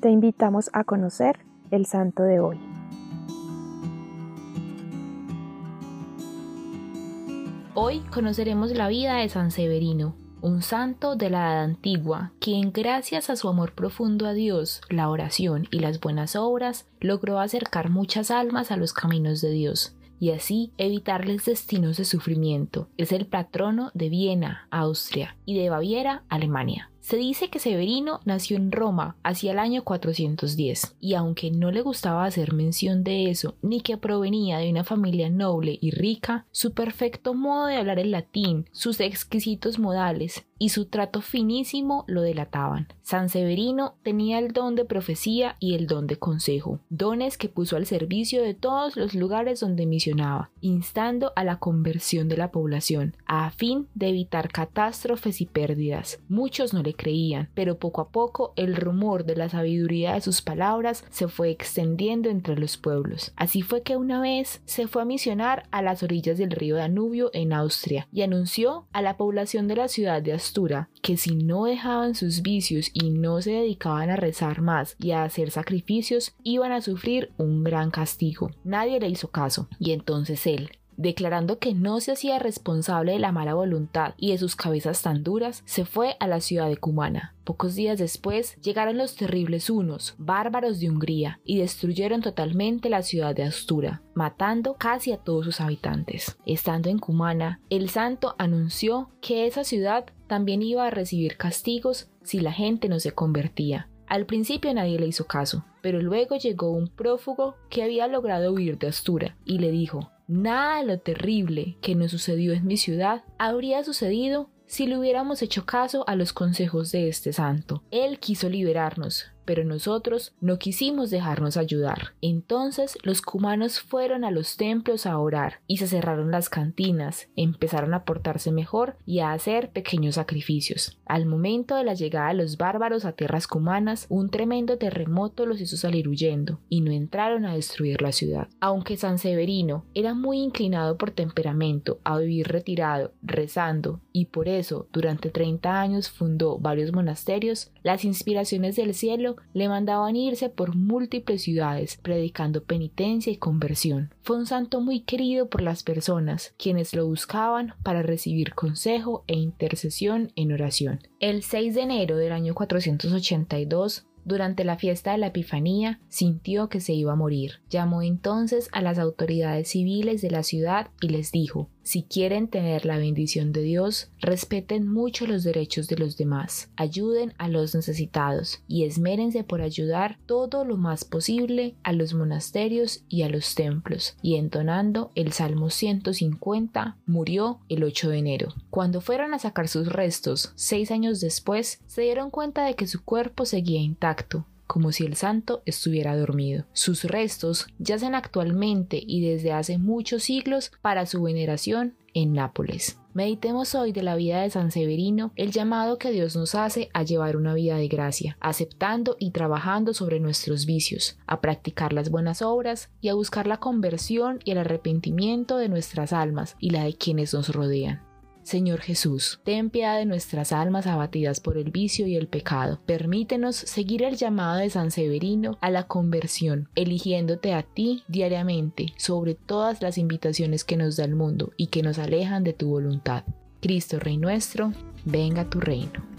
Te invitamos a conocer el santo de hoy. Hoy conoceremos la vida de San Severino, un santo de la edad antigua, quien gracias a su amor profundo a Dios, la oración y las buenas obras, logró acercar muchas almas a los caminos de Dios y así evitarles destinos de sufrimiento. Es el patrono de Viena, Austria, y de Baviera, Alemania. Se dice que Severino nació en Roma hacia el año 410, y aunque no le gustaba hacer mención de eso, ni que provenía de una familia noble y rica, su perfecto modo de hablar el latín, sus exquisitos modales y su trato finísimo lo delataban. San Severino tenía el don de profecía y el don de consejo, dones que puso al servicio de todos los lugares donde misionaba, instando a la conversión de la población, a fin de evitar catástrofes y pérdidas. Muchos no creían, pero poco a poco el rumor de la sabiduría de sus palabras se fue extendiendo entre los pueblos. Así fue que una vez se fue a misionar a las orillas del río Danubio en Austria y anunció a la población de la ciudad de Astura que si no dejaban sus vicios y no se dedicaban a rezar más y a hacer sacrificios, iban a sufrir un gran castigo. Nadie le hizo caso, y entonces él, declarando que no se hacía responsable de la mala voluntad y de sus cabezas tan duras, se fue a la ciudad de Cumana. Pocos días después llegaron los terribles hunos, bárbaros de Hungría, y destruyeron totalmente la ciudad de Astura, matando casi a todos sus habitantes. Estando en Cumana, el santo anunció que esa ciudad también iba a recibir castigos si la gente no se convertía. Al principio nadie le hizo caso, pero luego llegó un prófugo que había logrado huir de Astura y le dijo, Nada de lo terrible que nos sucedió en mi ciudad habría sucedido si le hubiéramos hecho caso a los consejos de este santo. Él quiso liberarnos, pero nosotros no quisimos dejarnos ayudar. Entonces los cumanos fueron a los templos a orar y se cerraron las cantinas, empezaron a portarse mejor y a hacer pequeños sacrificios. Al momento de la llegada de los bárbaros a tierras cumanas, un tremendo terremoto los hizo salir huyendo y no entraron a destruir la ciudad. Aunque San Severino era muy inclinado por temperamento a vivir retirado, rezando, y por eso durante 30 años fundó varios monasterios, las inspiraciones del cielo le mandaban irse por múltiples ciudades, predicando penitencia y conversión. Fue un santo muy querido por las personas, quienes lo buscaban para recibir consejo e intercesión en oración. El 6 de enero del año 482, durante la fiesta de la Epifanía, sintió que se iba a morir. Llamó entonces a las autoridades civiles de la ciudad y les dijo si quieren tener la bendición de Dios, respeten mucho los derechos de los demás, ayuden a los necesitados y esmérense por ayudar todo lo más posible a los monasterios y a los templos. Y entonando el Salmo 150, murió el 8 de enero. Cuando fueron a sacar sus restos, seis años después, se dieron cuenta de que su cuerpo seguía intacto, como si el santo estuviera dormido. Sus restos yacen actualmente y desde hace muchos siglos para su veneración en Nápoles. Meditemos hoy de la vida de San Severino, el llamado que Dios nos hace a llevar una vida de gracia, aceptando y trabajando sobre nuestros vicios, a practicar las buenas obras y a buscar la conversión y el arrepentimiento de nuestras almas y la de quienes nos rodean. Señor Jesús, ten piedad de nuestras almas abatidas por el vicio y el pecado. Permítenos seguir el llamado de San Severino a la conversión, eligiéndote a ti diariamente sobre todas las invitaciones que nos da el mundo y que nos alejan de tu voluntad. Cristo Rey nuestro, venga tu reino.